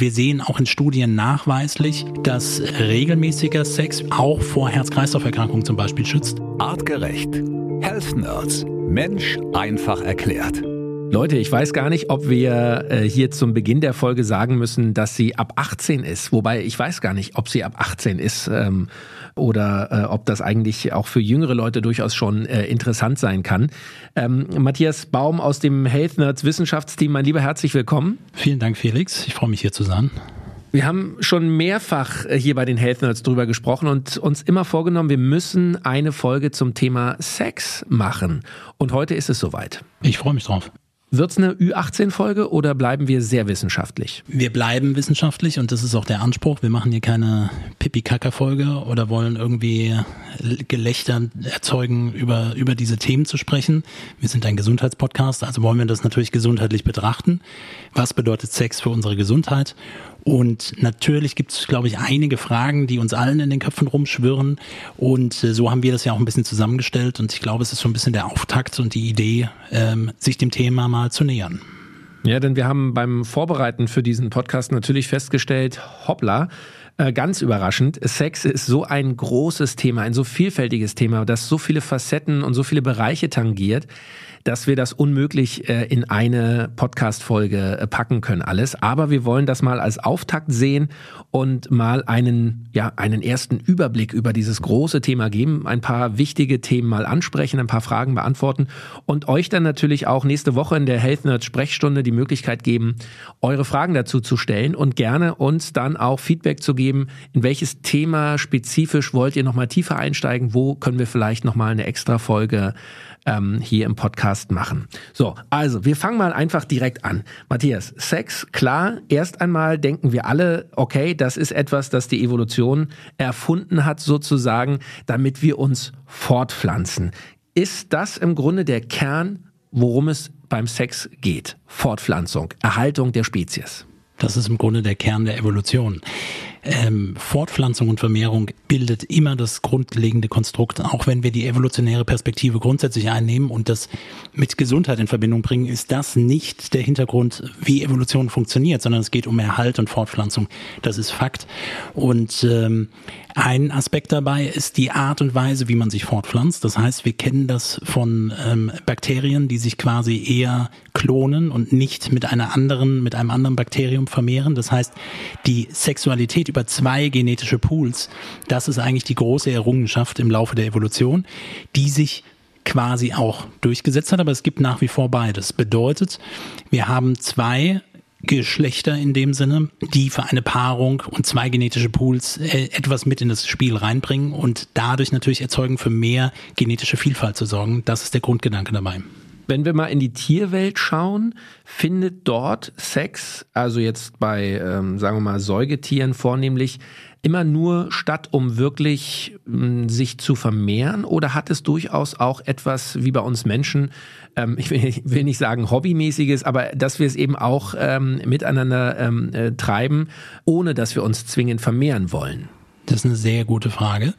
Wir sehen auch in Studien nachweislich, dass regelmäßiger Sex auch vor Herz-Kreislauf-Erkrankungen zum Beispiel schützt. Artgerecht. Health Nerds. Mensch einfach erklärt. Leute, ich weiß gar nicht, ob wir äh, hier zum Beginn der Folge sagen müssen, dass sie ab 18 ist. Wobei ich weiß gar nicht, ob sie ab 18 ist ähm, oder äh, ob das eigentlich auch für jüngere Leute durchaus schon äh, interessant sein kann. Ähm, Matthias Baum aus dem Health Nerds Wissenschaftsteam, mein lieber, herzlich willkommen. Vielen Dank, Felix. Ich freue mich hier zu sein. Wir haben schon mehrfach äh, hier bei den Health Nerds drüber gesprochen und uns immer vorgenommen, wir müssen eine Folge zum Thema Sex machen. Und heute ist es soweit. Ich freue mich drauf. Wird es eine Ü18-Folge oder bleiben wir sehr wissenschaftlich? Wir bleiben wissenschaftlich und das ist auch der Anspruch. Wir machen hier keine Pipi-Kaka-Folge oder wollen irgendwie Gelächter erzeugen, über, über diese Themen zu sprechen. Wir sind ein Gesundheitspodcast, also wollen wir das natürlich gesundheitlich betrachten. Was bedeutet Sex für unsere Gesundheit? Und natürlich gibt es, glaube ich, einige Fragen, die uns allen in den Köpfen rumschwirren. Und äh, so haben wir das ja auch ein bisschen zusammengestellt. Und ich glaube, es ist so ein bisschen der Auftakt und die Idee, ähm, sich dem Thema mal zu nähern. Ja, denn wir haben beim Vorbereiten für diesen Podcast natürlich festgestellt, hoppla, äh, ganz überraschend, Sex ist so ein großes Thema, ein so vielfältiges Thema, das so viele Facetten und so viele Bereiche tangiert, dass wir das unmöglich äh, in eine Podcast-Folge äh, packen können alles. Aber wir wollen das mal als Auftakt sehen und mal einen, ja, einen ersten Überblick über dieses große Thema geben, ein paar wichtige Themen mal ansprechen, ein paar Fragen beantworten und euch dann natürlich auch nächste Woche in der Health Nerd Sprechstunde die Möglichkeit geben, eure Fragen dazu zu stellen und gerne uns dann auch Feedback zu geben, in welches Thema spezifisch wollt ihr nochmal tiefer einsteigen, wo können wir vielleicht nochmal eine extra Folge ähm, hier im Podcast machen. So, also wir fangen mal einfach direkt an. Matthias, Sex, klar, erst einmal denken wir alle, okay, das ist etwas, das die Evolution erfunden hat sozusagen, damit wir uns fortpflanzen. Ist das im Grunde der Kern, worum es beim Sex geht? Fortpflanzung, Erhaltung der Spezies. Das ist im Grunde der Kern der Evolution ähm, Fortpflanzung und Vermehrung bildet immer das grundlegende Konstrukt. Auch wenn wir die evolutionäre Perspektive grundsätzlich einnehmen und das mit Gesundheit in Verbindung bringen, ist das nicht der Hintergrund, wie Evolution funktioniert, sondern es geht um Erhalt und Fortpflanzung. Das ist Fakt. Und ähm, ein Aspekt dabei ist die Art und Weise, wie man sich fortpflanzt. Das heißt, wir kennen das von ähm, Bakterien, die sich quasi eher klonen und nicht mit einer anderen, mit einem anderen Bakterium vermehren. Das heißt, die Sexualität über zwei genetische Pools. Das ist eigentlich die große Errungenschaft im Laufe der Evolution, die sich quasi auch durchgesetzt hat, aber es gibt nach wie vor beides. Bedeutet, wir haben zwei Geschlechter in dem Sinne, die für eine Paarung und zwei genetische Pools äh, etwas mit in das Spiel reinbringen und dadurch natürlich erzeugen, für mehr genetische Vielfalt zu sorgen. Das ist der Grundgedanke dabei. Wenn wir mal in die Tierwelt schauen, findet dort Sex, also jetzt bei, ähm, sagen wir mal, Säugetieren vornehmlich, immer nur statt, um wirklich mh, hm, sich zu vermehren? Oder hat es durchaus auch etwas wie bei uns Menschen, ähm, ich will, will, nicht sagen hobbymäßiges, aber dass wir es eben auch ähm, miteinander ähm, äh, treiben, ohne dass wir uns zwingend vermehren wollen? Das ist eine sehr gute Frage,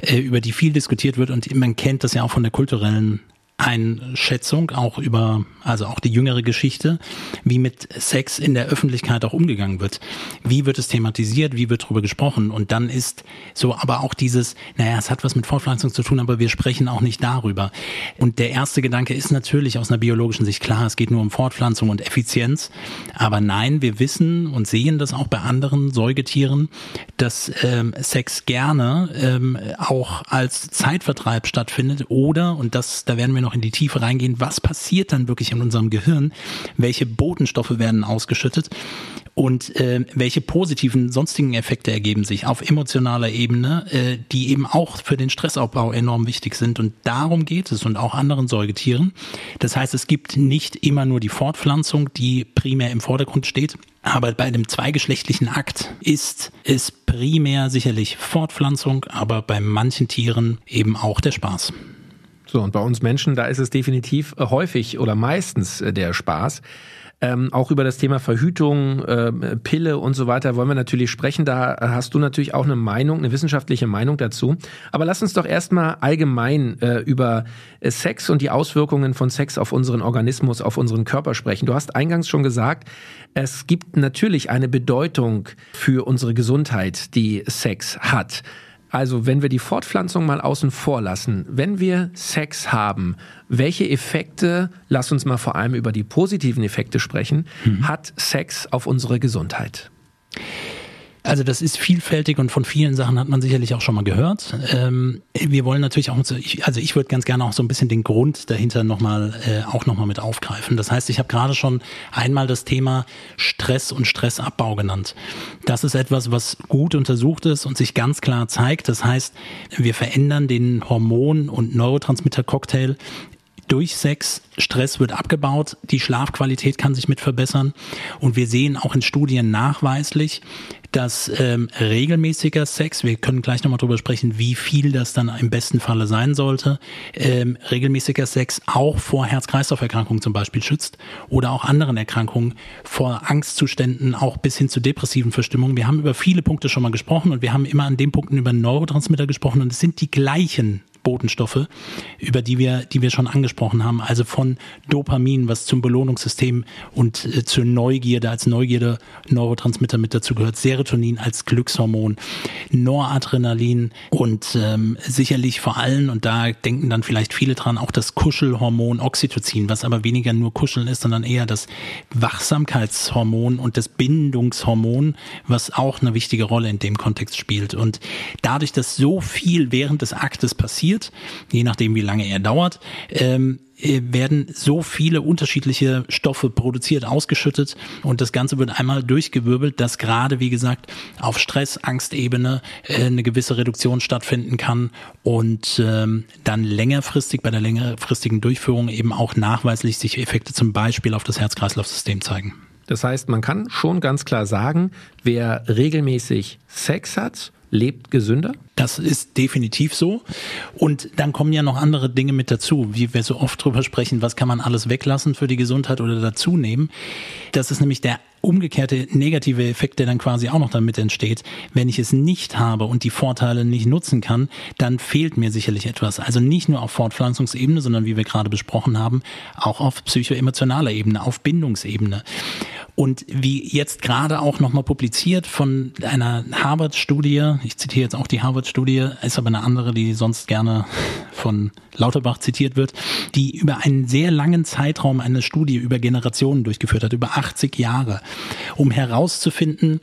äh, über die viel diskutiert wird und man kennt das ja auch von der kulturellen Einschätzung, auch über, also auch die jüngere Geschichte, wie mit Sex in der Öffentlichkeit auch umgegangen wird. Wie wird es thematisiert, wie wird darüber gesprochen? Und dann ist so aber auch dieses, naja, es hat was mit Fortpflanzung zu tun, aber wir sprechen auch nicht darüber. Und der erste Gedanke ist natürlich aus einer biologischen Sicht klar, es geht nur um Fortpflanzung und Effizienz. Aber nein, wir wissen und sehen das auch bei anderen Säugetieren, dass ähm, Sex gerne ähm, auch als Zeitvertreib stattfindet oder, und das, da werden wir noch in die Tiefe reingehen, was passiert dann wirklich in unserem Gehirn, welche Botenstoffe werden ausgeschüttet und äh, welche positiven sonstigen Effekte ergeben sich auf emotionaler Ebene, äh, die eben auch für den Stressaufbau enorm wichtig sind. Und darum geht es und auch anderen Säugetieren. Das heißt, es gibt nicht immer nur die Fortpflanzung, die primär im Vordergrund steht. Aber bei dem zweigeschlechtlichen Akt ist es primär sicherlich Fortpflanzung, aber bei manchen Tieren eben auch der Spaß. So, und bei uns Menschen, da ist es definitiv äh, häufig oder meistens äh, der Spaß. Ähm, auch über das Thema Verhütung, äh, Pille und so weiter wollen wir natürlich sprechen. Da hast du natürlich auch eine Meinung, eine wissenschaftliche Meinung dazu. Aber lass uns doch erstmal allgemein äh, über äh, Sex und die Auswirkungen von Sex auf unseren Organismus, auf unseren Körper sprechen. Du hast eingangs schon gesagt, es gibt natürlich eine Bedeutung für unsere Gesundheit, die Sex hat. Also, wenn wir die Fortpflanzung mal außen vor lassen, wenn wir Sex haben, welche Effekte, lass uns mal vor allem über die positiven Effekte sprechen, mhm. hat Sex auf unsere Gesundheit? Also das ist vielfältig und von vielen Sachen hat man sicherlich auch schon mal gehört. Ähm, wir wollen natürlich auch, also ich würde ganz gerne auch so ein bisschen den Grund dahinter nochmal äh, auch nochmal mit aufgreifen. Das heißt, ich habe gerade schon einmal das Thema Stress und Stressabbau genannt. Das ist etwas, was gut untersucht ist und sich ganz klar zeigt. Das heißt, wir verändern den Hormon- und Neurotransmitter-Cocktail durch Sex. Stress wird abgebaut, die Schlafqualität kann sich mit verbessern und wir sehen auch in Studien nachweislich, dass ähm, regelmäßiger Sex, wir können gleich nochmal drüber sprechen, wie viel das dann im besten Falle sein sollte, ähm, regelmäßiger Sex auch vor Herz-Kreislauf-Erkrankungen zum Beispiel schützt oder auch anderen Erkrankungen, vor Angstzuständen, auch bis hin zu depressiven Verstimmungen. Wir haben über viele Punkte schon mal gesprochen und wir haben immer an den Punkten über Neurotransmitter gesprochen und es sind die gleichen Botenstoffe, über die wir, die wir schon angesprochen haben. Also von Dopamin, was zum Belohnungssystem und äh, zur Neugierde als Neugierde Neurotransmitter mit dazu gehört, Serotonin als Glückshormon, Noradrenalin und ähm, sicherlich vor allem, und da denken dann vielleicht viele dran, auch das Kuschelhormon Oxytocin, was aber weniger nur Kuscheln ist, sondern eher das Wachsamkeitshormon und das Bindungshormon, was auch eine wichtige Rolle in dem Kontext spielt. Und dadurch, dass so viel während des Aktes passiert, passiert, je nachdem wie lange er dauert, ähm, äh, werden so viele unterschiedliche Stoffe produziert, ausgeschüttet und das Ganze wird einmal durchgewirbelt, dass gerade, wie gesagt, auf Stress, Angstebene äh, eine gewisse Reduktion stattfinden kann und ähm, dann längerfristig bei der längerfristigen Durchführung eben auch nachweislich sich Effekte zum Beispiel auf das Herz-Kreislauf-System zeigen. Das heißt, man kann schon ganz klar sagen, wer regelmäßig Sex hat lebt gesünder? Das ist definitiv so. Und dann kommen ja noch andere Dinge mit dazu, wie wir so oft drüber sprechen, was kann man alles weglassen für die Gesundheit oder dazu nehmen. Das ist nämlich der umgekehrte negative Effekt, der dann quasi auch noch damit entsteht. Wenn ich es nicht habe und die Vorteile nicht nutzen kann, dann fehlt mir sicherlich etwas. Also nicht nur auf Fortpflanzungsebene, sondern wie wir gerade besprochen haben, auch auf psychoemotionaler Ebene, auf Bindungsebene. Und wie jetzt gerade auch nochmal publiziert von einer Harvard-Studie, ich zitiere jetzt auch die Harvard-Studie, ist aber eine andere, die sonst gerne von Lauterbach zitiert wird, die über einen sehr langen Zeitraum eine Studie über Generationen durchgeführt hat, über 80 Jahre, um herauszufinden,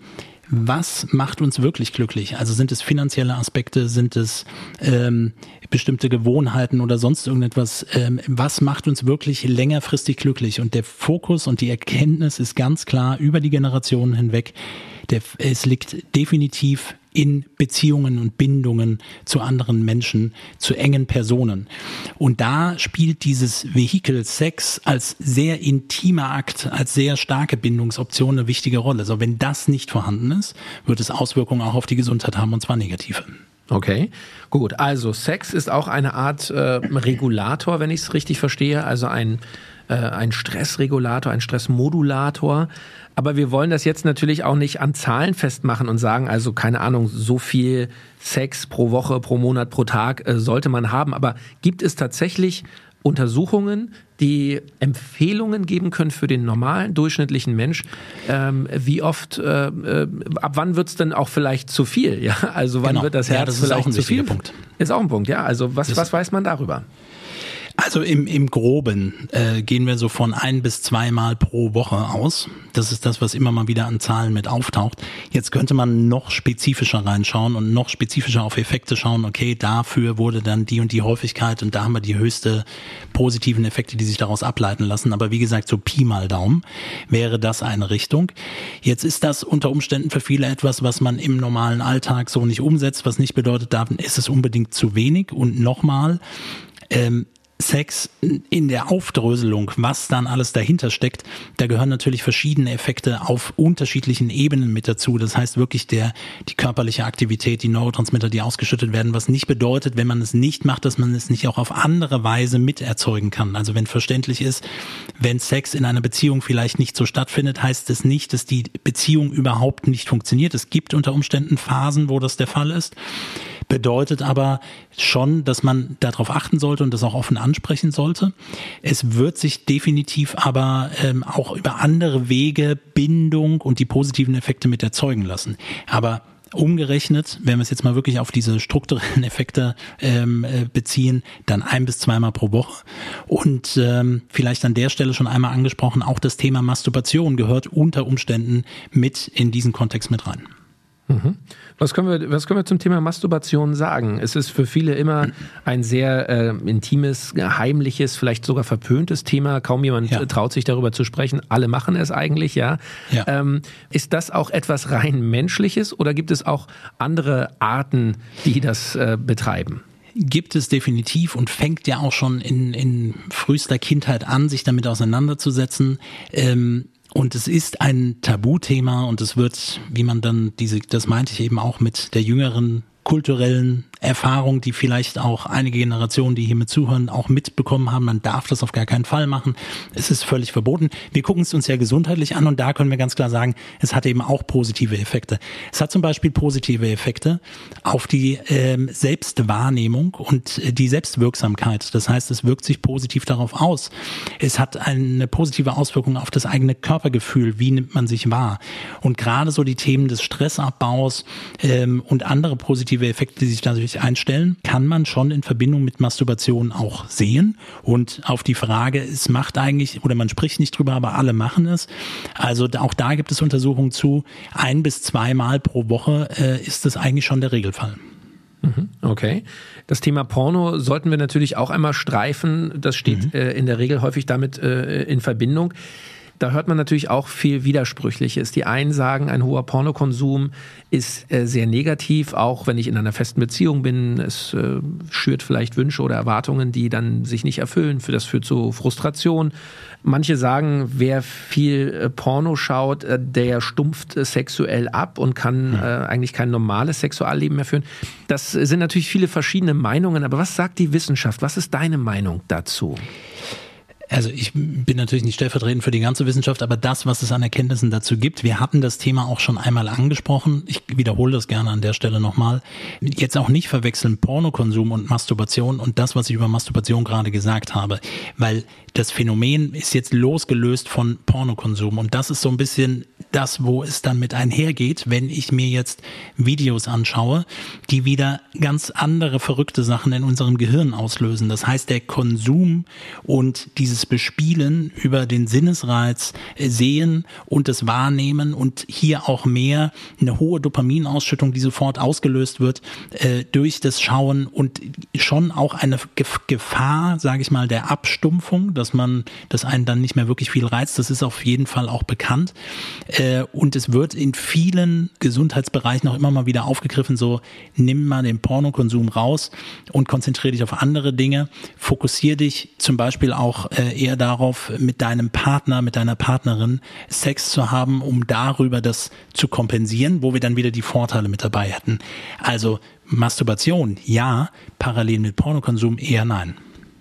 was macht uns wirklich glücklich? Also sind es finanzielle Aspekte, sind es ähm, bestimmte Gewohnheiten oder sonst irgendetwas? Ähm, was macht uns wirklich längerfristig glücklich? Und der Fokus und die Erkenntnis ist ganz klar über die Generationen hinweg. Der, es liegt definitiv in Beziehungen und Bindungen zu anderen Menschen, zu engen Personen. Und da spielt dieses Vehikel Sex als sehr intimer Akt, als sehr starke Bindungsoption eine wichtige Rolle. So, wenn das nicht vorhanden ist, wird es Auswirkungen auch auf die Gesundheit haben und zwar negative. Okay, gut. Also Sex ist auch eine Art äh, Regulator, wenn ich es richtig verstehe. Also ein, äh, ein Stressregulator, ein Stressmodulator. Aber wir wollen das jetzt natürlich auch nicht an Zahlen festmachen und sagen, also keine Ahnung, so viel Sex pro Woche, pro Monat, pro Tag äh, sollte man haben. Aber gibt es tatsächlich Untersuchungen, die Empfehlungen geben können für den normalen, durchschnittlichen Mensch. Ähm, wie oft, äh, äh, ab wann wird es denn auch vielleicht zu viel? Ja, also wann genau. wird das Herz ja, das vielleicht ist auch ein zu viel? Punkt. Ist auch ein Punkt, ja. Also was, was weiß man darüber? Also im, im Groben äh, gehen wir so von ein bis zweimal pro Woche aus. Das ist das, was immer mal wieder an Zahlen mit auftaucht. Jetzt könnte man noch spezifischer reinschauen und noch spezifischer auf Effekte schauen. Okay, dafür wurde dann die und die Häufigkeit und da haben wir die höchste positiven Effekte, die sich daraus ableiten lassen. Aber wie gesagt, so Pi mal Daumen wäre das eine Richtung. Jetzt ist das unter Umständen für viele etwas, was man im normalen Alltag so nicht umsetzt, was nicht bedeutet, da ist es unbedingt zu wenig. Und nochmal, ähm, Sex in der Aufdröselung, was dann alles dahinter steckt, da gehören natürlich verschiedene Effekte auf unterschiedlichen Ebenen mit dazu. Das heißt wirklich der, die körperliche Aktivität, die Neurotransmitter, die ausgeschüttet werden, was nicht bedeutet, wenn man es nicht macht, dass man es nicht auch auf andere Weise miterzeugen kann. Also wenn verständlich ist, wenn Sex in einer Beziehung vielleicht nicht so stattfindet, heißt es nicht, dass die Beziehung überhaupt nicht funktioniert. Es gibt unter Umständen Phasen, wo das der Fall ist bedeutet aber schon, dass man darauf achten sollte und das auch offen ansprechen sollte. Es wird sich definitiv aber ähm, auch über andere Wege Bindung und die positiven Effekte mit erzeugen lassen. Aber umgerechnet, wenn wir es jetzt mal wirklich auf diese strukturellen Effekte ähm, äh, beziehen, dann ein bis zweimal pro Woche. Und ähm, vielleicht an der Stelle schon einmal angesprochen, auch das Thema Masturbation gehört unter Umständen mit in diesen Kontext mit rein. Mhm. Was können wir, was können wir zum Thema Masturbation sagen? Es ist für viele immer ein sehr äh, intimes, heimliches, vielleicht sogar verpöntes Thema. Kaum jemand ja. traut sich darüber zu sprechen. Alle machen es eigentlich, ja. ja. Ähm, ist das auch etwas rein menschliches oder gibt es auch andere Arten, die das äh, betreiben? gibt es definitiv und fängt ja auch schon in, in frühester Kindheit an, sich damit auseinanderzusetzen. Ähm, und es ist ein Tabuthema und es wird, wie man dann diese, das meinte ich eben auch mit der jüngeren kulturellen Erfahrung, die vielleicht auch einige Generationen, die hier mit zuhören, auch mitbekommen haben. Man darf das auf gar keinen Fall machen. Es ist völlig verboten. Wir gucken es uns ja gesundheitlich an und da können wir ganz klar sagen, es hat eben auch positive Effekte. Es hat zum Beispiel positive Effekte auf die ähm, Selbstwahrnehmung und äh, die Selbstwirksamkeit. Das heißt, es wirkt sich positiv darauf aus. Es hat eine positive Auswirkung auf das eigene Körpergefühl. Wie nimmt man sich wahr? Und gerade so die Themen des Stressabbaus ähm, und andere positive Effekte, die sich dadurch sich einstellen, kann man schon in Verbindung mit Masturbation auch sehen. Und auf die Frage, es macht eigentlich, oder man spricht nicht drüber, aber alle machen es. Also auch da gibt es Untersuchungen zu, ein bis zweimal pro Woche äh, ist es eigentlich schon der Regelfall. Mhm, okay. Das Thema Porno sollten wir natürlich auch einmal streifen. Das steht mhm. äh, in der Regel häufig damit äh, in Verbindung. Da hört man natürlich auch viel Widersprüchliches. Die einen sagen, ein hoher Pornokonsum ist äh, sehr negativ, auch wenn ich in einer festen Beziehung bin. Es äh, schürt vielleicht Wünsche oder Erwartungen, die dann sich nicht erfüllen. Für das führt zu Frustration. Manche sagen, wer viel äh, Porno schaut, äh, der stumpft äh, sexuell ab und kann äh, eigentlich kein normales Sexualleben mehr führen. Das sind natürlich viele verschiedene Meinungen. Aber was sagt die Wissenschaft? Was ist deine Meinung dazu? Also ich bin natürlich nicht stellvertretend für die ganze Wissenschaft, aber das, was es an Erkenntnissen dazu gibt, wir hatten das Thema auch schon einmal angesprochen. Ich wiederhole das gerne an der Stelle nochmal. Jetzt auch nicht verwechseln Pornokonsum und Masturbation und das, was ich über Masturbation gerade gesagt habe, weil das Phänomen ist jetzt losgelöst von Pornokonsum und das ist so ein bisschen das, wo es dann mit einhergeht, wenn ich mir jetzt Videos anschaue, die wieder ganz andere verrückte Sachen in unserem Gehirn auslösen. Das heißt, der Konsum und dieses Bespielen über den Sinnesreiz sehen und das Wahrnehmen und hier auch mehr eine hohe Dopaminausschüttung, die sofort ausgelöst wird äh, durch das Schauen und schon auch eine Gefahr, sage ich mal, der Abstumpfung, dass man, dass einen dann nicht mehr wirklich viel reizt. Das ist auf jeden Fall auch bekannt. Äh, und es wird in vielen Gesundheitsbereichen auch immer mal wieder aufgegriffen, so nimm mal den Pornokonsum raus und konzentriere dich auf andere Dinge. Fokussiere dich zum Beispiel auch äh, eher darauf, mit deinem Partner, mit deiner Partnerin Sex zu haben, um darüber das zu kompensieren, wo wir dann wieder die Vorteile mit dabei hätten. Also Masturbation, ja, parallel mit Pornokonsum eher nein.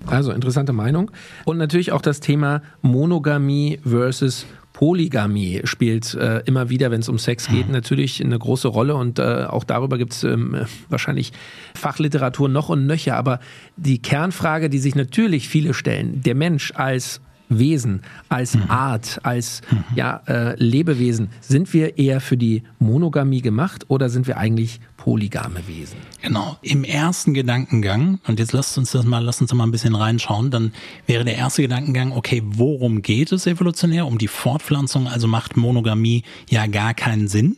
Also interessante Meinung. Und natürlich auch das Thema Monogamie versus Polygamie spielt äh, immer wieder, wenn es um Sex geht, hm. natürlich eine große Rolle und äh, auch darüber gibt es ähm, wahrscheinlich Fachliteratur noch und nöcher. Aber die Kernfrage, die sich natürlich viele stellen, der Mensch als Wesen, als mhm. Art, als mhm. ja, äh, Lebewesen, sind wir eher für die Monogamie gemacht oder sind wir eigentlich polygame Wesen? Genau. Im ersten Gedankengang, und jetzt lasst uns das mal, lasst uns mal ein bisschen reinschauen, dann wäre der erste Gedankengang, okay, worum geht es evolutionär? Um die Fortpflanzung, also macht Monogamie ja gar keinen Sinn.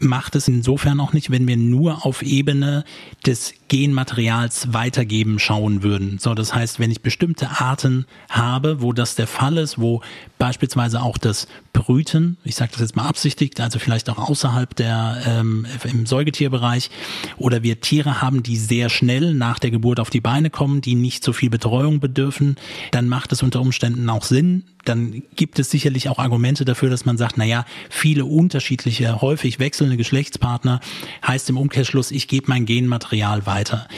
Macht es insofern auch nicht, wenn wir nur auf Ebene des Genmaterials weitergeben schauen würden. So, das heißt, wenn ich bestimmte Arten habe, wo das der Fall ist, wo beispielsweise auch das Brüten, ich sage das jetzt mal absichtigt, also vielleicht auch außerhalb der ähm, im Säugetierbereich, oder wir Tiere haben, die sehr schnell nach der Geburt auf die Beine kommen, die nicht so viel Betreuung bedürfen, dann macht es unter Umständen auch Sinn. Dann gibt es sicherlich auch Argumente dafür, dass man sagt, na ja, viele unterschiedliche, häufig wechselnde Geschlechtspartner heißt im Umkehrschluss, ich gebe mein Genmaterial weiter weiter.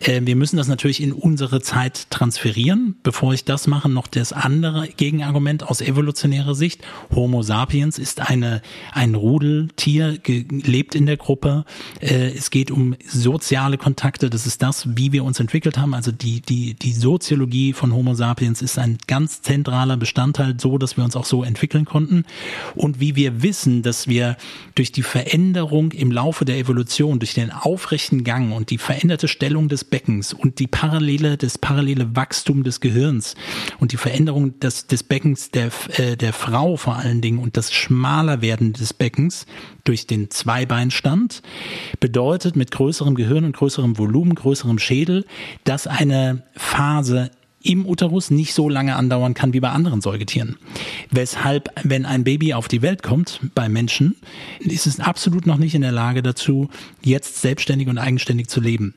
Äh, wir müssen das natürlich in unsere Zeit transferieren. Bevor ich das mache, noch das andere Gegenargument aus evolutionärer Sicht. Homo sapiens ist eine, ein Rudeltier, lebt in der Gruppe. Äh, es geht um soziale Kontakte. Das ist das, wie wir uns entwickelt haben. Also die, die, die Soziologie von Homo sapiens ist ein ganz zentraler Bestandteil, so dass wir uns auch so entwickeln konnten. Und wie wir wissen, dass wir durch die Veränderung im Laufe der Evolution, durch den aufrechten Gang und die veränderte Stellung des Beckens und die parallele, das parallele Wachstum des Gehirns und die Veränderung des, des Beckens der, äh, der Frau vor allen Dingen und das schmaler werden des Beckens durch den Zweibeinstand bedeutet mit größerem Gehirn und größerem Volumen, größerem Schädel, dass eine Phase im Uterus nicht so lange andauern kann wie bei anderen Säugetieren. Weshalb, wenn ein Baby auf die Welt kommt, bei Menschen, ist es absolut noch nicht in der Lage dazu, jetzt selbstständig und eigenständig zu leben.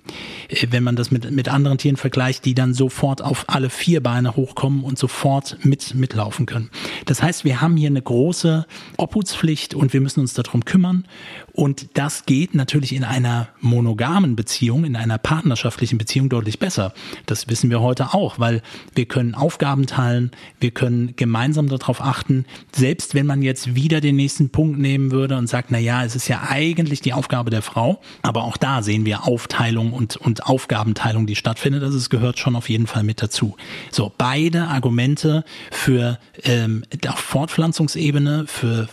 Äh, wenn man das mit, mit anderen Tieren vergleicht, die dann sofort auf alle vier Beine hochkommen und sofort mit, mitlaufen können. Das heißt, wir haben hier eine große Obhutspflicht und wir müssen uns darum kümmern. Und das geht natürlich in einer monogamen Beziehung, in einer partnerschaftlichen Beziehung deutlich besser. Das wissen wir heute auch, weil wir können Aufgaben teilen, wir können gemeinsam darauf achten, selbst wenn man jetzt wieder den nächsten Punkt nehmen würde und sagt, na ja, es ist ja eigentlich die Aufgabe der Frau, aber auch da sehen wir Aufteilung und, und Aufgabenteilung, die stattfindet. Also es gehört schon auf jeden Fall mit dazu. So, beide Argumente für ähm, auf Fortpflanzungsebene, für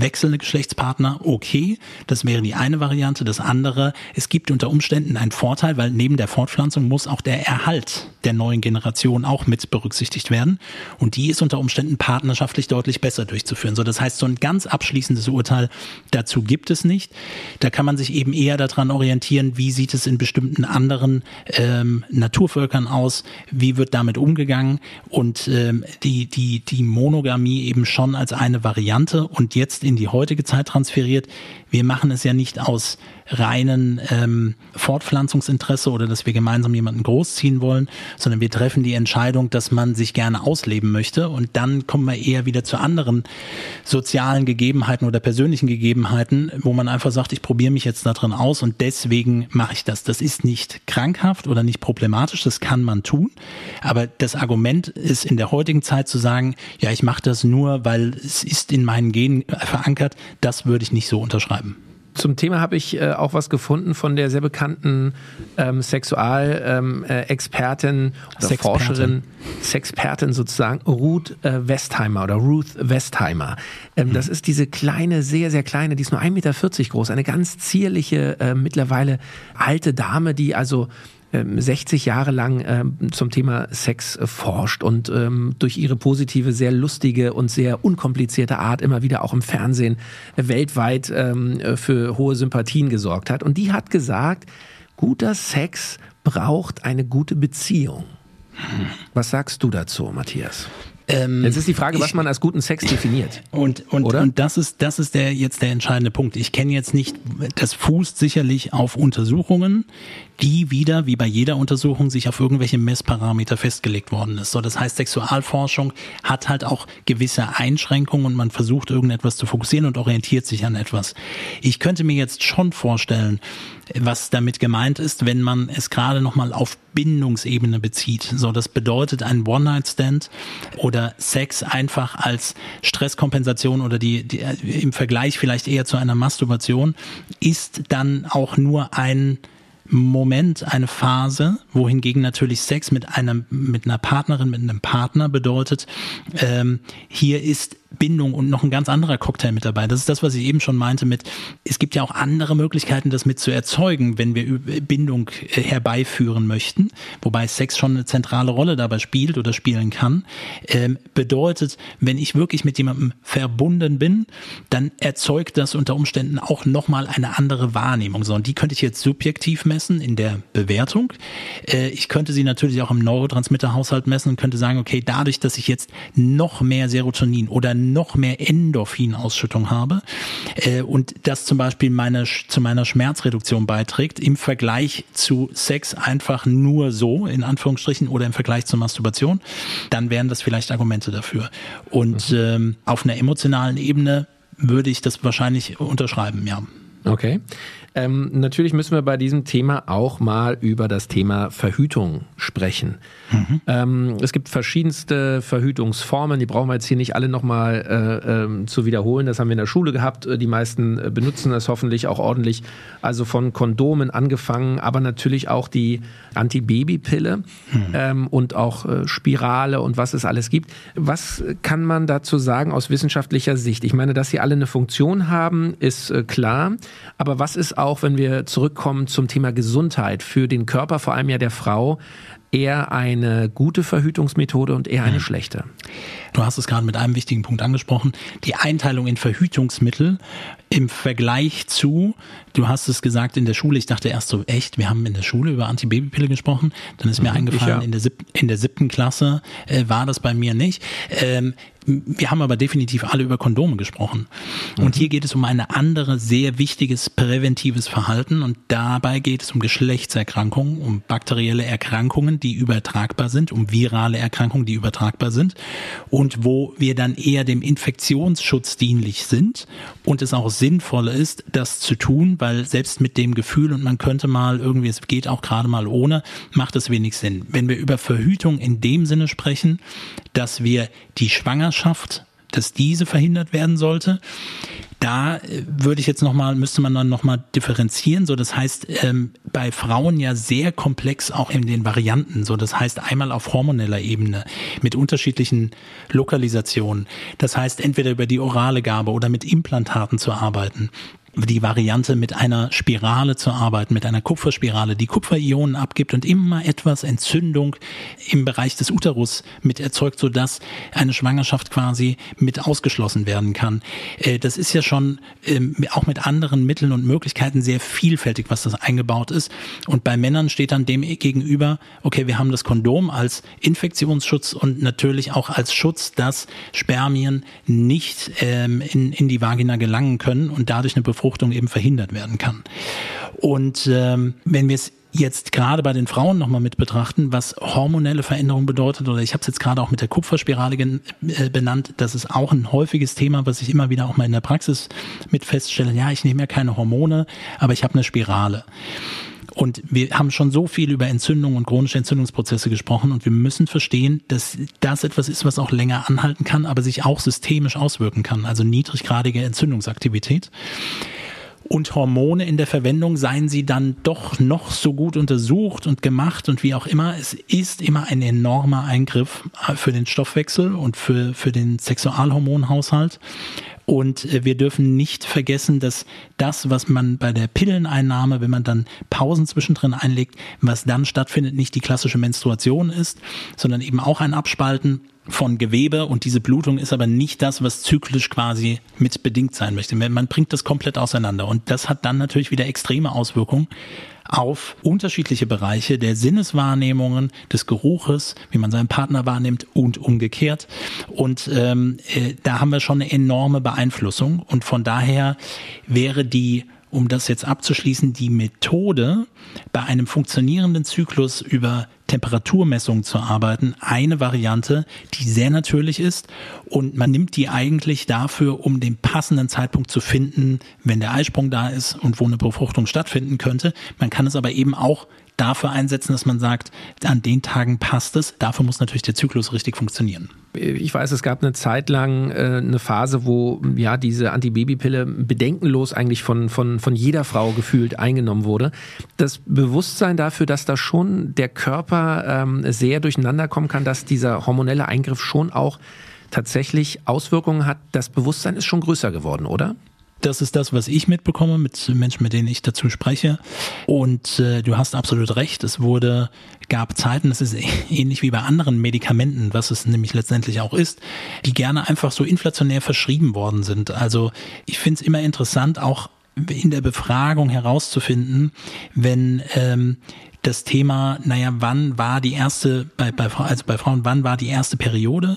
wechselnde Geschlechtspartner, okay, das wäre die eine Variante. Das andere, es gibt unter Umständen einen Vorteil, weil neben der Fortpflanzung muss auch der Erhalt der neuen Generation auch mit berücksichtigt werden. Und die ist unter Umständen partnerschaftlich deutlich besser durchzuführen. So, das heißt, so ein ganz abschließendes Urteil dazu gibt es nicht. Da kann man sich eben eher daran orientieren, wie sieht es in bestimmten anderen ähm, Naturvölkern aus, wie wird damit umgegangen und ähm, die, die, die Monogamie eben schon als eine Variante und jetzt in die heutige Zeit transferiert. Wir machen es ja nicht aus reinen ähm, Fortpflanzungsinteresse oder dass wir gemeinsam jemanden großziehen wollen, sondern wir treffen die Entscheidung, dass man sich gerne ausleben möchte und dann kommen wir eher wieder zu anderen sozialen Gegebenheiten oder persönlichen Gegebenheiten, wo man einfach sagt, ich probiere mich jetzt da drin aus und deswegen mache ich das. Das ist nicht krankhaft oder nicht problematisch, das kann man tun, aber das Argument ist in der heutigen Zeit zu sagen, ja, ich mache das nur, weil es ist in meinen Genen verankert, das würde ich nicht so unterschreiben. Zum Thema habe ich äh, auch was gefunden von der sehr bekannten ähm, Sexualexpertin ähm, äh, oder Sexpertin. Forscherin, Sexpertin sozusagen, Ruth äh, Westheimer oder Ruth Westheimer. Ähm, mhm. Das ist diese kleine, sehr, sehr kleine, die ist nur 1,40 Meter groß, eine ganz zierliche, äh, mittlerweile alte Dame, die also 60 ähm, Jahre lang ähm, zum Thema Sex forscht und ähm, durch ihre positive, sehr lustige und sehr unkomplizierte Art immer wieder auch im Fernsehen weltweit für hohe Sympathien gesorgt hat. Und die hat gesagt, guter Sex braucht eine gute Beziehung. Was sagst du dazu, Matthias? Ähm, jetzt ist die Frage, was ich, man als guten Sex definiert. Und, und, Oder? und das ist, das ist der, jetzt der entscheidende Punkt. Ich kenne jetzt nicht, das fußt sicherlich auf Untersuchungen, die wieder, wie bei jeder Untersuchung, sich auf irgendwelche Messparameter festgelegt worden ist. So, das heißt, Sexualforschung hat halt auch gewisse Einschränkungen und man versucht irgendetwas zu fokussieren und orientiert sich an etwas. Ich könnte mir jetzt schon vorstellen, was damit gemeint ist, wenn man es gerade nochmal auf Bindungsebene bezieht. So, das bedeutet ein One-Night-Stand oder Sex einfach als Stresskompensation oder die, die im Vergleich vielleicht eher zu einer Masturbation ist dann auch nur ein Moment, eine Phase, wohingegen natürlich Sex mit einem, mit einer Partnerin, mit einem Partner bedeutet, ähm, hier ist Bindung und noch ein ganz anderer Cocktail mit dabei. Das ist das, was ich eben schon meinte mit, es gibt ja auch andere Möglichkeiten, das mit zu erzeugen, wenn wir Bindung äh, herbeiführen möchten, wobei Sex schon eine zentrale Rolle dabei spielt oder spielen kann. Ähm, bedeutet, wenn ich wirklich mit jemandem verbunden bin, dann erzeugt das unter Umständen auch nochmal eine andere Wahrnehmung. So, und die könnte ich jetzt subjektiv messen in der Bewertung. Äh, ich könnte sie natürlich auch im Neurotransmitterhaushalt messen und könnte sagen, okay, dadurch, dass ich jetzt noch mehr Serotonin oder noch mehr Endorphinausschüttung habe äh, und das zum Beispiel meine, zu meiner Schmerzreduktion beiträgt im Vergleich zu Sex einfach nur so, in Anführungsstrichen, oder im Vergleich zur Masturbation, dann wären das vielleicht Argumente dafür. Und mhm. ähm, auf einer emotionalen Ebene würde ich das wahrscheinlich unterschreiben, ja. Okay. Ähm, natürlich müssen wir bei diesem Thema auch mal über das Thema Verhütung sprechen. Mhm. Ähm, es gibt verschiedenste Verhütungsformen, die brauchen wir jetzt hier nicht alle nochmal äh, äh, zu wiederholen. Das haben wir in der Schule gehabt. Die meisten äh, benutzen das hoffentlich auch ordentlich. Also von Kondomen angefangen, aber natürlich auch die Antibabypille mhm. ähm, und auch äh, Spirale und was es alles gibt. Was kann man dazu sagen aus wissenschaftlicher Sicht? Ich meine, dass sie alle eine Funktion haben, ist äh, klar. Aber was ist auch, wenn wir zurückkommen zum Thema Gesundheit für den Körper, vor allem ja der Frau, eher eine gute Verhütungsmethode und eher eine hm. schlechte? Du hast es gerade mit einem wichtigen Punkt angesprochen, die Einteilung in Verhütungsmittel im Vergleich zu, du hast es gesagt in der Schule, ich dachte erst so, echt, wir haben in der Schule über Antibabypille gesprochen, dann ist mir mhm, eingefallen, ja. in, der sieb, in der siebten Klasse äh, war das bei mir nicht. Ähm, wir haben aber definitiv alle über Kondome gesprochen. Und mhm. hier geht es um ein andere, sehr wichtiges präventives Verhalten. Und dabei geht es um Geschlechtserkrankungen, um bakterielle Erkrankungen, die übertragbar sind, um virale Erkrankungen, die übertragbar sind. Und wo wir dann eher dem Infektionsschutz dienlich sind und es auch sinnvoll ist, das zu tun, weil selbst mit dem Gefühl und man könnte mal irgendwie, es geht auch gerade mal ohne, macht es wenig Sinn. Wenn wir über Verhütung in dem Sinne sprechen, dass wir die Schwangerschaft, dass diese verhindert werden sollte. Da äh, würde ich jetzt noch mal müsste man dann noch mal differenzieren. So, das heißt ähm, bei Frauen ja sehr komplex auch in den Varianten. So, das heißt einmal auf hormoneller Ebene mit unterschiedlichen Lokalisationen. Das heißt entweder über die orale Gabe oder mit Implantaten zu arbeiten die Variante mit einer Spirale zu arbeiten, mit einer Kupferspirale, die Kupferionen abgibt und immer etwas Entzündung im Bereich des Uterus mit erzeugt, sodass eine Schwangerschaft quasi mit ausgeschlossen werden kann. Äh, das ist ja schon ähm, auch mit anderen Mitteln und Möglichkeiten sehr vielfältig, was das eingebaut ist. Und bei Männern steht dann dem gegenüber, okay, wir haben das Kondom als Infektionsschutz und natürlich auch als Schutz, dass Spermien nicht ähm, in, die Vagina gelangen können und dadurch eine Befruchtung Befruchtung eben verhindert werden kann. Und ähm, wenn wir es jetzt gerade bei den Frauen nochmal mit betrachten, was hormonelle Veränderung bedeutet, oder ich habe es jetzt gerade auch mit der Kupferspirale äh, benannt, das ist auch ein häufiges Thema, was ich immer wieder auch mal in der Praxis mit feststelle. Ja, ich nehme ja keine Hormone, aber ich habe eine Spirale. Und wir haben schon so viel über Entzündungen und chronische Entzündungsprozesse gesprochen und wir müssen verstehen, dass das etwas ist, was auch länger anhalten kann, aber sich auch systemisch auswirken kann, also niedriggradige Entzündungsaktivität und Hormone in der Verwendung, seien sie dann doch noch so gut untersucht und gemacht und wie auch immer. Es ist immer ein enormer Eingriff für den Stoffwechsel und für, für den Sexualhormonhaushalt. Und äh, wir dürfen nicht vergessen, dass das, was man bei der Pilleneinnahme, wenn man dann Pausen zwischendrin einlegt, was dann stattfindet, nicht die klassische Menstruation ist, sondern eben auch ein Abspalten von Gewebe und diese Blutung ist aber nicht das, was zyklisch quasi mit bedingt sein möchte. Man bringt das komplett auseinander und das hat dann natürlich wieder extreme Auswirkungen auf unterschiedliche Bereiche der Sinneswahrnehmungen, des Geruches, wie man seinen Partner wahrnimmt und umgekehrt. Und ähm, äh, da haben wir schon eine enorme Beeinflussung und von daher wäre die um das jetzt abzuschließen, die Methode, bei einem funktionierenden Zyklus über Temperaturmessungen zu arbeiten, eine Variante, die sehr natürlich ist und man nimmt die eigentlich dafür, um den passenden Zeitpunkt zu finden, wenn der Eisprung da ist und wo eine Befruchtung stattfinden könnte. Man kann es aber eben auch dafür einsetzen, dass man sagt, an den Tagen passt es. Dafür muss natürlich der Zyklus richtig funktionieren. Ich weiß, es gab eine Zeit lang äh, eine Phase, wo ja diese Antibabypille bedenkenlos eigentlich von, von, von jeder Frau gefühlt eingenommen wurde. Das Bewusstsein dafür, dass da schon der Körper ähm, sehr durcheinander kommen kann, dass dieser hormonelle Eingriff schon auch tatsächlich Auswirkungen hat, das Bewusstsein ist schon größer geworden, oder? Das ist das, was ich mitbekomme mit Menschen, mit denen ich dazu spreche. Und äh, du hast absolut recht. Es wurde, gab Zeiten, das ist ähnlich wie bei anderen Medikamenten, was es nämlich letztendlich auch ist, die gerne einfach so inflationär verschrieben worden sind. Also ich finde es immer interessant, auch in der Befragung herauszufinden, wenn ähm, das Thema, naja, wann war die erste, bei, bei, also bei Frauen, wann war die erste Periode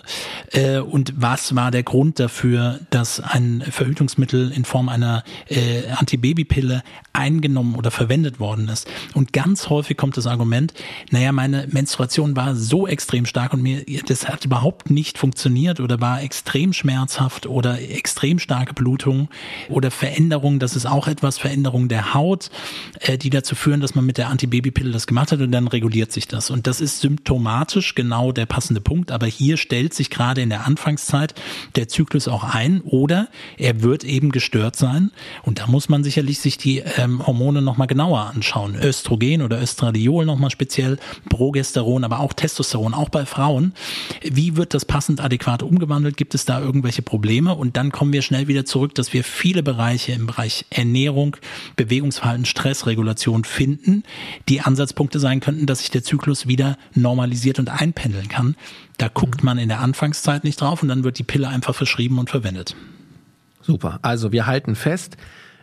äh, und was war der Grund dafür, dass ein Verhütungsmittel in Form einer äh, Antibabypille eingenommen oder verwendet worden ist. Und ganz häufig kommt das Argument, naja, meine Menstruation war so extrem stark und mir, das hat überhaupt nicht funktioniert oder war extrem schmerzhaft oder extrem starke Blutung oder Veränderungen, das ist auch etwas, Veränderungen der Haut, äh, die dazu führen, dass man mit der Antibabypille das gemacht hat und dann reguliert sich das. Und das ist symptomatisch genau der passende Punkt. Aber hier stellt sich gerade in der Anfangszeit der Zyklus auch ein oder er wird eben gestört sein. Und da muss man sicherlich sich die ähm, Hormone nochmal genauer anschauen. Östrogen oder Östradiol nochmal speziell, Progesteron, aber auch Testosteron, auch bei Frauen. Wie wird das passend adäquat umgewandelt? Gibt es da irgendwelche Probleme? Und dann kommen wir schnell wieder zurück, dass wir viele Bereiche im Bereich Ernährung, Bewegungsverhalten, Stressregulation finden, die Ansätze Ansatzpunkte sein könnten, dass sich der Zyklus wieder normalisiert und einpendeln kann. Da guckt man in der Anfangszeit nicht drauf und dann wird die Pille einfach verschrieben und verwendet. Super. Also wir halten fest,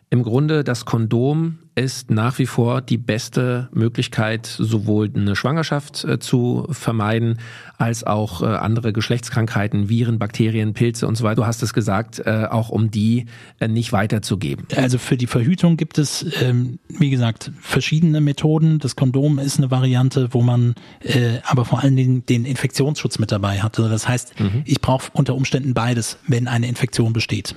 im Grunde das Kondom ist nach wie vor die beste Möglichkeit, sowohl eine Schwangerschaft äh, zu vermeiden, als auch äh, andere Geschlechtskrankheiten, Viren, Bakterien, Pilze und so weiter. Du hast es gesagt, äh, auch um die nicht weiterzugeben. Also für die Verhütung gibt es, ähm, wie gesagt, verschiedene Methoden. Das Kondom ist eine Variante, wo man aber vor allen Dingen den Infektionsschutz mit dabei hat. Also das heißt, mhm. ich brauche unter Umständen beides, wenn eine Infektion besteht.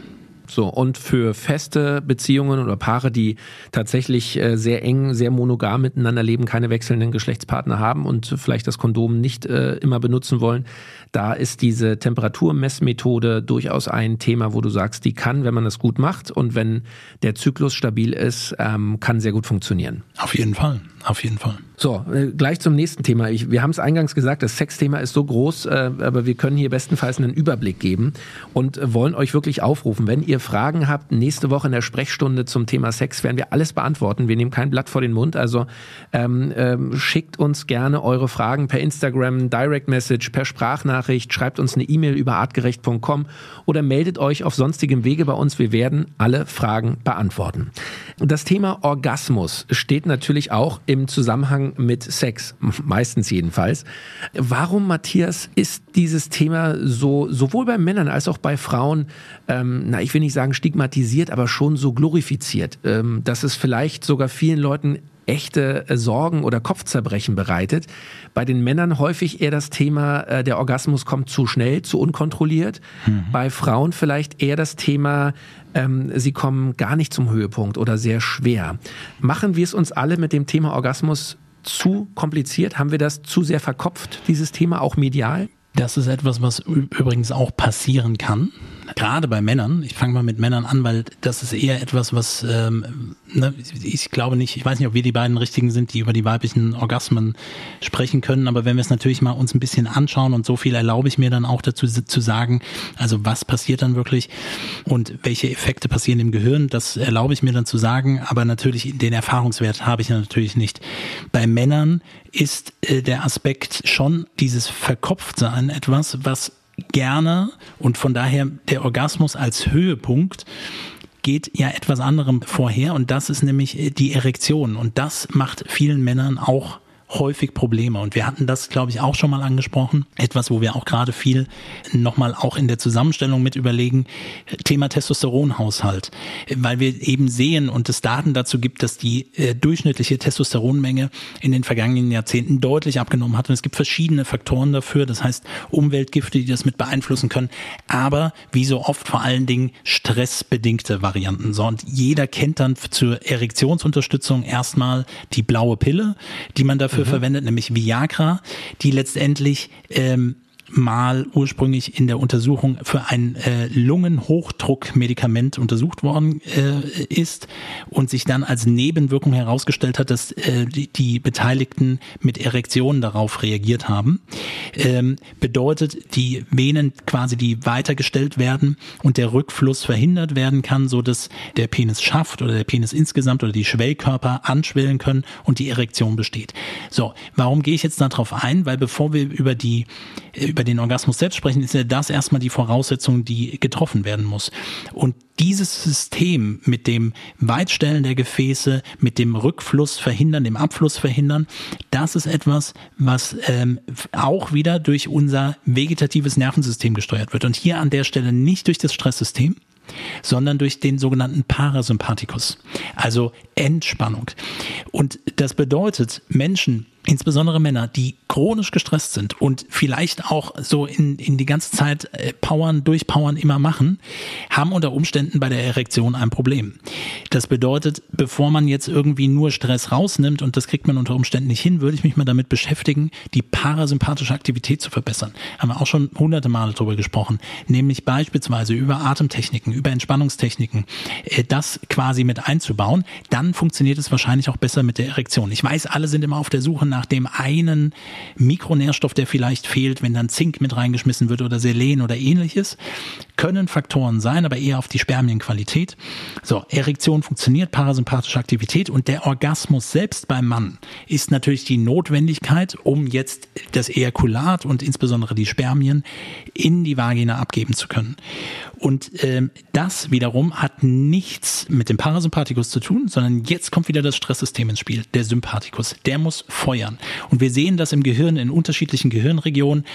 So, und für feste Beziehungen oder Paare, die tatsächlich äh, sehr eng, sehr monogam miteinander leben, keine wechselnden Geschlechtspartner haben und vielleicht das Kondom nicht äh, immer benutzen wollen, da ist diese Temperaturmessmethode durchaus ein Thema, wo du sagst, die kann, wenn man es gut macht und wenn der Zyklus stabil ist, ähm, kann sehr gut funktionieren. Auf jeden Fall, auf jeden Fall. So, äh, gleich zum nächsten Thema. Ich, wir haben es eingangs gesagt, das Sexthema ist so groß, äh, aber wir können hier bestenfalls einen Überblick geben und wollen euch wirklich aufrufen. Wenn ihr Fragen habt, nächste Woche in der Sprechstunde zum Thema Sex werden wir alles beantworten. Wir nehmen kein Blatt vor den Mund. Also ähm, ähm, schickt uns gerne eure Fragen per Instagram, Direct Message, per Sprachnachricht, schreibt uns eine E-Mail über artgerecht.com oder meldet euch auf sonstigem Wege bei uns. Wir werden alle Fragen beantworten. Das Thema Orgasmus steht natürlich auch im Zusammenhang mit Sex, meistens jedenfalls. Warum, Matthias, ist dieses Thema so sowohl bei Männern als auch bei Frauen, ähm, na, ich will nicht sagen stigmatisiert, aber schon so glorifiziert, ähm, dass es vielleicht sogar vielen Leuten echte äh, Sorgen oder Kopfzerbrechen bereitet. Bei den Männern häufig eher das Thema, äh, der Orgasmus kommt zu schnell, zu unkontrolliert. Mhm. Bei Frauen vielleicht eher das Thema, ähm, sie kommen gar nicht zum Höhepunkt oder sehr schwer. Machen wir es uns alle mit dem Thema Orgasmus zu kompliziert? Haben wir das zu sehr verkopft, dieses Thema auch medial? Das ist etwas, was übrigens auch passieren kann gerade bei Männern, ich fange mal mit Männern an, weil das ist eher etwas, was ähm, ne, ich glaube nicht, ich weiß nicht, ob wir die beiden richtigen sind, die über die weiblichen Orgasmen sprechen können, aber wenn wir es natürlich mal uns ein bisschen anschauen und so viel erlaube ich mir dann auch dazu zu sagen, also was passiert dann wirklich und welche Effekte passieren im Gehirn, das erlaube ich mir dann zu sagen, aber natürlich den Erfahrungswert habe ich natürlich nicht. Bei Männern ist äh, der Aspekt schon dieses Verkopftsein etwas, was gerne. Und von daher der Orgasmus als Höhepunkt geht ja etwas anderem vorher. Und das ist nämlich die Erektion. Und das macht vielen Männern auch häufig Probleme. Und wir hatten das, glaube ich, auch schon mal angesprochen. Etwas, wo wir auch gerade viel nochmal auch in der Zusammenstellung mit überlegen. Thema Testosteronhaushalt. Weil wir eben sehen und es Daten dazu gibt, dass die äh, durchschnittliche Testosteronmenge in den vergangenen Jahrzehnten deutlich abgenommen hat. Und es gibt verschiedene Faktoren dafür. Das heißt Umweltgifte, die das mit beeinflussen können. Aber wie so oft vor allen Dingen stressbedingte Varianten. So, und jeder kennt dann zur Erektionsunterstützung erstmal die blaue Pille, die man dafür mhm. verwendet, nämlich Viagra, die letztendlich ähm, mal ursprünglich in der Untersuchung für ein äh, Lungenhochdruckmedikament untersucht worden äh, ist und sich dann als Nebenwirkung herausgestellt hat, dass äh, die, die Beteiligten mit Erektionen darauf reagiert haben. Ähm, bedeutet, die Venen quasi, die weitergestellt werden und der Rückfluss verhindert werden kann, so dass der Penis schafft oder der Penis insgesamt oder die Schwellkörper anschwellen können und die Erektion besteht. So, warum gehe ich jetzt darauf ein? Weil bevor wir über die über den Orgasmus selbst sprechen, ist ja das erstmal die Voraussetzung, die getroffen werden muss. Und dieses System mit dem Weitstellen der Gefäße, mit dem Rückfluss verhindern, dem Abfluss verhindern, das ist etwas, was ähm, auch wieder durch unser vegetatives Nervensystem gesteuert wird. Und hier an der Stelle nicht durch das Stresssystem, sondern durch den sogenannten Parasympathikus, also Entspannung. Und das bedeutet, Menschen, insbesondere Männer, die chronisch gestresst sind und vielleicht auch so in, in die ganze Zeit äh, powern, durchpowern immer machen, haben unter Umständen bei der Erektion ein Problem. Das bedeutet, bevor man jetzt irgendwie nur Stress rausnimmt und das kriegt man unter Umständen nicht hin, würde ich mich mal damit beschäftigen, die parasympathische Aktivität zu verbessern. Haben wir auch schon hunderte Male drüber gesprochen, nämlich beispielsweise über Atemtechniken, über Entspannungstechniken, äh, das quasi mit einzubauen, dann funktioniert es wahrscheinlich auch besser mit der Erektion. Ich weiß, alle sind immer auf der Suche nach dem einen Mikronährstoff, der vielleicht fehlt, wenn dann Zink mit reingeschmissen wird oder Selen oder ähnliches. Können Faktoren sein, aber eher auf die Spermienqualität. So, Erektion funktioniert, parasympathische Aktivität und der Orgasmus selbst beim Mann ist natürlich die Notwendigkeit, um jetzt das Ejakulat und insbesondere die Spermien in die Vagina abgeben zu können. Und ähm, das wiederum hat nichts mit dem Parasympathikus zu tun, sondern jetzt kommt wieder das Stresssystem ins Spiel, der Sympathikus. Der muss feuern. Und wir sehen das im Gehirn, in unterschiedlichen Gehirnregionen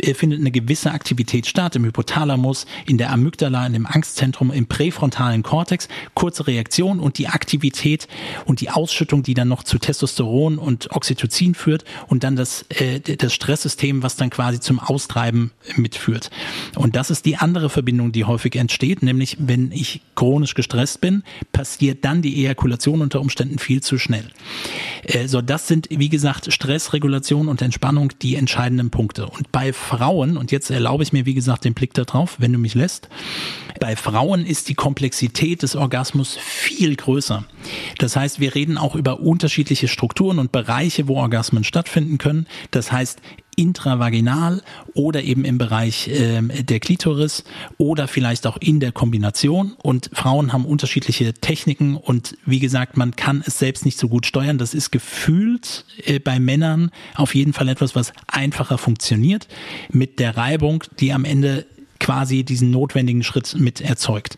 äh, findet eine gewisse Aktivität statt, im Hypothalamus, in der Amygdala, in dem Angstzentrum, im präfrontalen Kortex, kurze Reaktion und die Aktivität und die Ausschüttung, die dann noch zu Testosteron und Oxytocin führt und dann das, äh, das Stresssystem, was dann quasi zum Austreiben mitführt. Und das ist die andere Verbindung, die häufig entsteht, nämlich wenn ich chronisch gestresst bin, passiert dann die Ejakulation unter Umständen viel zu schnell. Äh, so, das sind, wie gesagt, Stressregulation und Entspannung die entscheidenden Punkte. Und bei Frauen, und jetzt erlaube ich mir, wie gesagt, den Blick darauf, wenn du mich lässt, bei Frauen ist die Komplexität des Orgasmus viel größer. Das heißt, wir reden auch über unterschiedliche Strukturen und Bereiche, wo Orgasmen stattfinden können. Das heißt, intravaginal oder eben im Bereich äh, der Klitoris oder vielleicht auch in der Kombination. Und Frauen haben unterschiedliche Techniken und wie gesagt, man kann es selbst nicht so gut steuern. Das ist gefühlt äh, bei Männern auf jeden Fall etwas, was einfacher funktioniert mit der Reibung, die am Ende quasi diesen notwendigen Schritt mit erzeugt.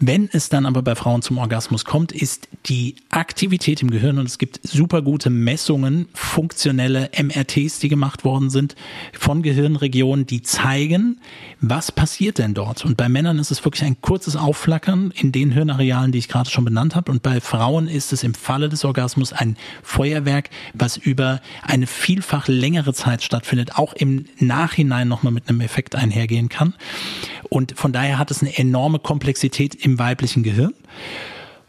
Wenn es dann aber bei Frauen zum Orgasmus kommt, ist die Aktivität im Gehirn und es gibt super gute Messungen, funktionelle MRTs, die gemacht worden sind von Gehirnregionen, die zeigen, was passiert denn dort. Und bei Männern ist es wirklich ein kurzes Aufflackern in den Hirnarealen, die ich gerade schon benannt habe. Und bei Frauen ist es im Falle des Orgasmus ein Feuerwerk, was über eine vielfach längere Zeit stattfindet, auch im Nachhinein nochmal mit einem Effekt einhergehen kann. Und von daher hat es eine enorme Komplexität im weiblichen Gehirn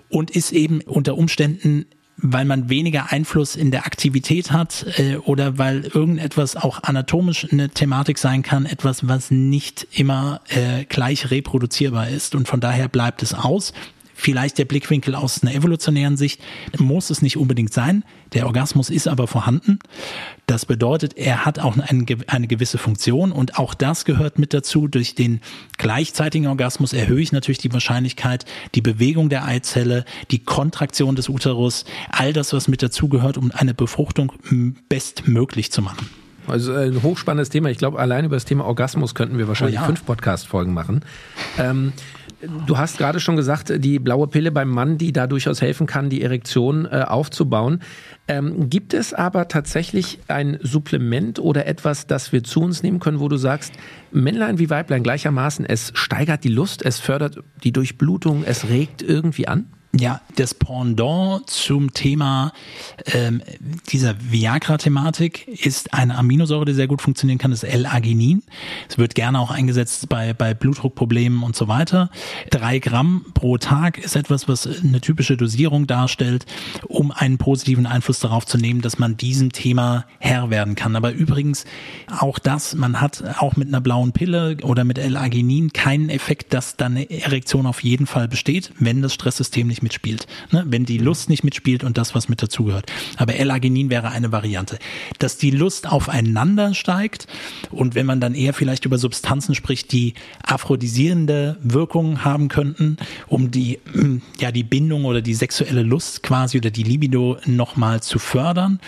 und ist eben unter Umständen weil man weniger Einfluss in der Aktivität hat äh, oder weil irgendetwas auch anatomisch eine Thematik sein kann, etwas, was nicht immer äh, gleich reproduzierbar ist. Und von daher bleibt es aus vielleicht der Blickwinkel aus einer evolutionären Sicht, muss es nicht unbedingt sein. Der Orgasmus ist aber vorhanden. Das bedeutet, er hat auch eine, gewisse Funktion und auch das gehört mit dazu. Durch den gleichzeitigen Orgasmus erhöhe ich natürlich die Wahrscheinlichkeit, die Bewegung der Eizelle, die Kontraktion des Uterus, all das, was mit dazugehört, um eine Befruchtung bestmöglich zu machen. Also äh, ein hochspannendes Thema. Ich glaube, allein über das Thema Orgasmus könnten wir wahrscheinlich oh ja. fünf Podcast-Folgen machen. Ähm, Du hast gerade schon gesagt, die blaue Pille beim Mann, die da durchaus helfen kann, die Erektion äh, aufzubauen. Ähm, gibt es aber tatsächlich ein Supplement oder etwas, das wir zu uns nehmen können, wo du sagst, Männlein wie Weiblein gleichermaßen, es steigert die Lust, es fördert die Durchblutung, es regt irgendwie an? Ja, das Pendant zum Thema ähm, dieser Viagra-Thematik ist eine Aminosäure, die sehr gut funktionieren kann, das L-Arginin. Es wird gerne auch eingesetzt bei, bei Blutdruckproblemen und so weiter. Drei Gramm pro Tag ist etwas, was eine typische Dosierung darstellt, um einen positiven Einfluss darauf zu nehmen, dass man diesem Thema Herr werden kann. Aber übrigens auch das, man hat auch mit einer blauen Pille oder mit L-Arginin keinen Effekt, dass dann eine Erektion auf jeden Fall besteht, wenn das Stresssystem nicht mitspielt. Ne? Wenn die Lust nicht mitspielt und das, was mit dazugehört. Aber L-Arginin wäre eine Variante. Dass die Lust aufeinander steigt und wenn man dann eher vielleicht über Substanzen spricht, die aphrodisierende Wirkungen haben könnten, um die, ja, die Bindung oder die sexuelle Lust quasi oder die Libido nochmal zu fördern,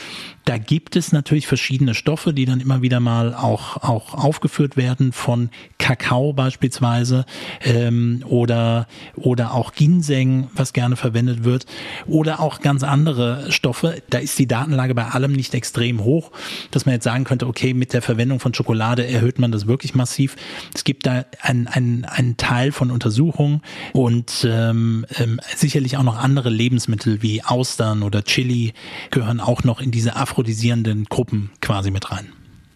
da gibt es natürlich verschiedene Stoffe, die dann immer wieder mal auch, auch aufgeführt werden, von Kakao beispielsweise ähm, oder, oder auch Ginseng, was gerne verwendet wird, oder auch ganz andere Stoffe. Da ist die Datenlage bei allem nicht extrem hoch, dass man jetzt sagen könnte, okay, mit der Verwendung von Schokolade erhöht man das wirklich massiv. Es gibt da einen, einen, Teil von Untersuchungen und ähm, ähm, sicherlich auch noch andere Lebensmittel wie Austern oder Chili gehören auch noch in diese Afro aphrodisierenden Gruppen quasi mit rein.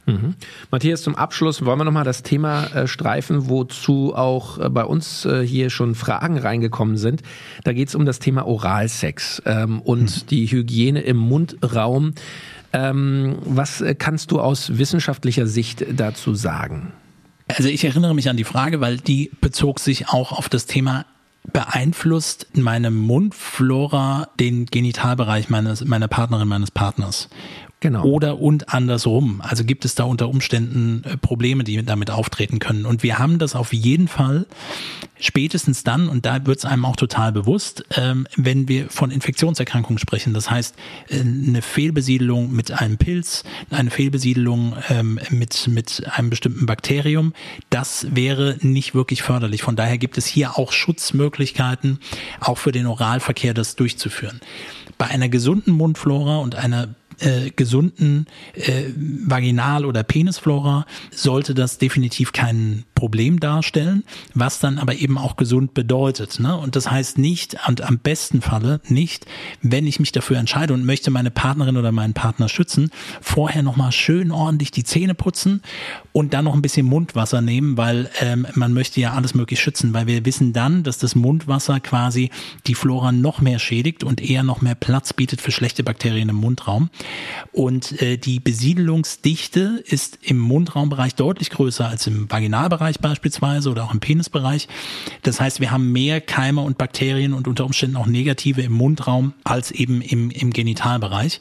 Mhm. Matthias, zum Abschluss wollen wir nochmal das Thema äh, streifen, wozu auch äh, bei uns äh, hier schon Fragen reingekommen sind. Da geht es um das Thema Oralsex ähm, und mhm. die Hygiene im Mundraum. Ähm, was äh, kannst du aus wissenschaftlicher Sicht dazu sagen? Also ich erinnere mich an die Frage, weil die bezog sich auch auf das Thema beeinflusst meine Mundflora den Genitalbereich meines, meiner Partnerin, meines Partners. Genau. Oder und andersrum. Also gibt es da unter Umständen äh, Probleme, die damit auftreten können. Und wir haben das auf jeden Fall spätestens dann, und da wird es einem auch total bewusst, ähm, wenn wir von Infektionserkrankungen sprechen. Das heißt, äh, eine Fehlbesiedelung mit einem Pilz, eine Fehlbesiedelung ähm, mit, mit einem bestimmten Bakterium, das wäre nicht wirklich förderlich. Von daher gibt es hier auch Schutzmöglichkeiten, auch für den Oralverkehr das durchzuführen. Bei einer gesunden Mundflora und einer äh, gesunden äh, Vaginal- oder Penisflora sollte das definitiv kein Problem darstellen, was dann aber eben auch gesund bedeutet. Ne? Und das heißt nicht, und am besten Falle nicht, wenn ich mich dafür entscheide und möchte meine Partnerin oder meinen Partner schützen, vorher nochmal schön ordentlich die Zähne putzen und dann noch ein bisschen Mundwasser nehmen, weil ähm, man möchte ja alles möglich schützen, weil wir wissen dann, dass das Mundwasser quasi die Flora noch mehr schädigt und eher noch mehr Platz bietet für schlechte Bakterien im Mundraum. Und äh, die Besiedelungsdichte ist im Mundraumbereich deutlich größer als im Vaginalbereich beispielsweise oder auch im Penisbereich. Das heißt, wir haben mehr Keime und Bakterien und unter Umständen auch negative im Mundraum als eben im, im Genitalbereich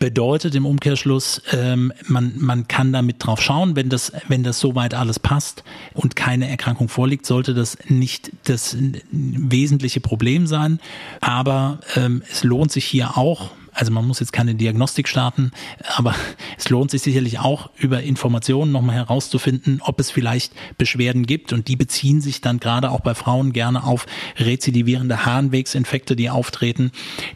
bedeutet im Umkehrschluss, ähm, man, man kann damit drauf schauen, wenn das, wenn das soweit alles passt und keine Erkrankung vorliegt, sollte das nicht das wesentliche Problem sein. Aber ähm, es lohnt sich hier auch, also man muss jetzt keine Diagnostik starten, aber es lohnt sich sicherlich auch über Informationen nochmal herauszufinden, ob es vielleicht Beschwerden gibt und die beziehen sich dann gerade auch bei Frauen gerne auf rezidivierende Harnwegsinfekte, die auftreten,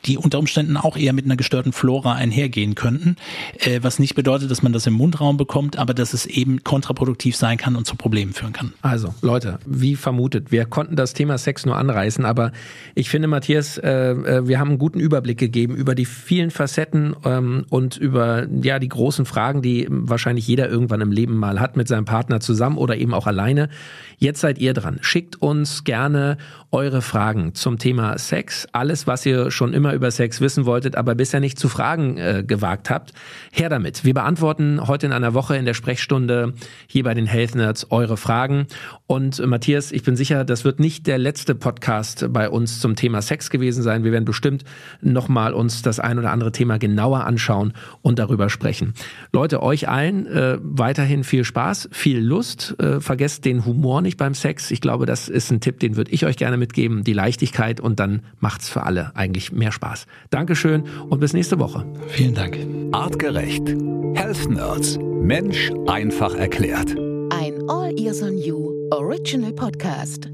die unter Umständen auch eher mit einer gestörten Flora einhergehen könnten, äh, was nicht bedeutet, dass man das im Mundraum bekommt, aber dass es eben kontraproduktiv sein kann und zu Problemen führen kann. Also Leute, wie vermutet, wir konnten das Thema Sex nur anreißen, aber ich finde, Matthias, äh, äh wir haben einen guten Überblick gegeben über die vielen Facetten ähm, und über ja die großen Fragen, die wahrscheinlich jeder irgendwann im Leben mal hat mit seinem Partner zusammen oder eben auch alleine. Jetzt seid ihr dran. Schickt uns gerne eure Fragen zum Thema Sex. Alles, was ihr schon immer über Sex wissen wolltet, aber bisher nicht zu fragen äh, gewagt habt. Her damit. Wir beantworten heute in einer Woche in der Sprechstunde hier bei den Health Nerds eure Fragen. Und äh, Matthias, ich bin sicher, das wird nicht der letzte Podcast bei uns zum Thema Sex gewesen sein. Wir werden bestimmt nochmal uns das ein oder andere Thema genauer anschauen und darüber sprechen. Leute, euch allen äh, weiterhin viel Spaß, viel Lust. Äh, vergesst den Humor nicht beim Sex. Ich glaube, das ist ein Tipp, den würde ich euch gerne mitgeben. Die Leichtigkeit und dann macht's für alle eigentlich mehr Spaß. Dankeschön und bis nächste Woche. Vielen Dank. Artgerecht. Health Nerds. Mensch einfach erklärt. Ein All Ears on You Original Podcast.